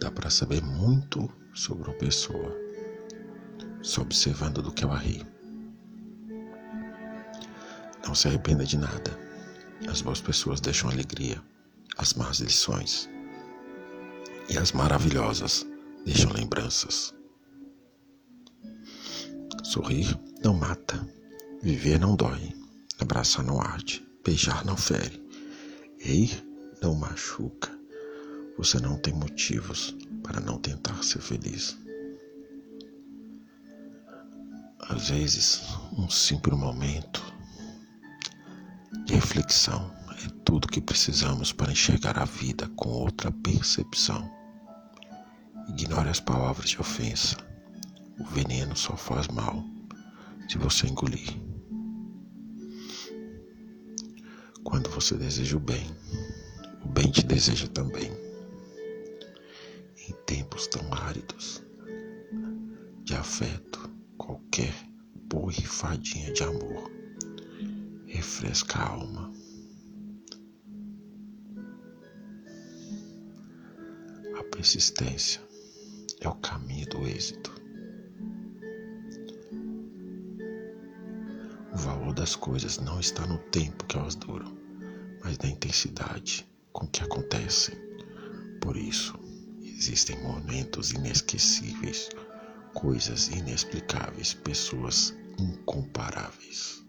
Dá para saber muito sobre uma pessoa só observando do que ela ri. Não se arrependa de nada. As boas pessoas deixam alegria, as más lições. E as maravilhosas deixam lembranças. Sorrir não mata, viver não dói, abraçar não arde, beijar não fere, rir não machuca. Você não tem motivos para não tentar ser feliz. Às vezes, um simples momento de reflexão é tudo que precisamos para enxergar a vida com outra percepção. Ignore as palavras de ofensa. O veneno só faz mal se você engolir. Quando você deseja o bem, o bem te deseja também. Em tempos tão áridos de afeto, qualquer borrifadinha de amor refresca a alma. A persistência é o caminho do êxito. O valor das coisas não está no tempo que elas duram, mas na intensidade com que acontecem. Por isso, existem momentos inesquecíveis, coisas inexplicáveis, pessoas incomparáveis.